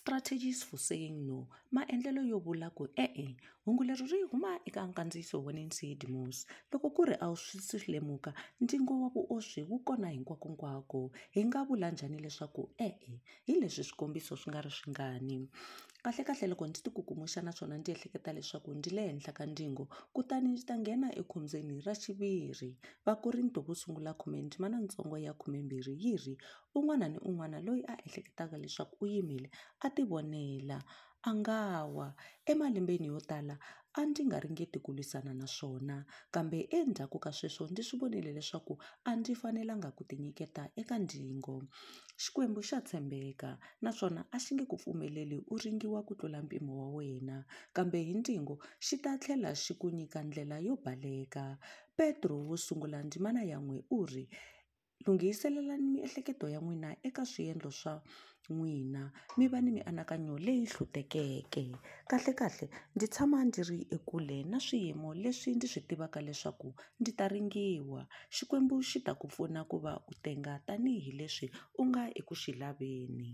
strategies for saying no. Maendlelo yo vula ku e-e hungu leri ri huma eka nkandziyiso wa nancy demos loko ku ri a wu swi lemuka ntsengo wa vuoswi wu kona hinkwakonkwako. Hi nga vula njhani leswaku e-e hi leswi swikombiso swi nga ri swingani kahlekahle loko ndzi tikukumuxa naswona ndzi ehleketa leswaku ndzi le henhla ka ndzingo kutani ndzi ta nghena ekhombyeni ra xiviri. Vakorinto vo sungula khume ndzimana ntsongo ya khumembirhi yi ri un'wana ni un'wana loyi a ehleketaka leswaku u yimile a ti vonela a nga wa emalembeni yo tala a ndzi nga ringeti ku lwisana na swona kambe endzhaku ka sweswo ndzi swi vonile leswaku a ndzi fanelanga ku tinyiketa eka ndzingo. Xikwembu xa tshembeka naswona a xi nge ku pfumeleli u ringiwa ku tlula mpimo wa wena kambe hi ndzingo xi ta tlhela xi ku nyika ndlela yo baleka. Petro wo sungula ndzimana ya n'we u ri lunghiselelani miehleketo ya n'wina eka swiendlo swa n'wina mi va ni mianakanyo leyi hlutekeke. Kahlekahle ndzi tshama ndzi ri ekule na swiyimo leswi ndzi swi tivaka leswaku ndzi ta ringiwa. Xikwembu xi ta ku pfuna ku va u tenga tanihileswi u nga eku xi laveni.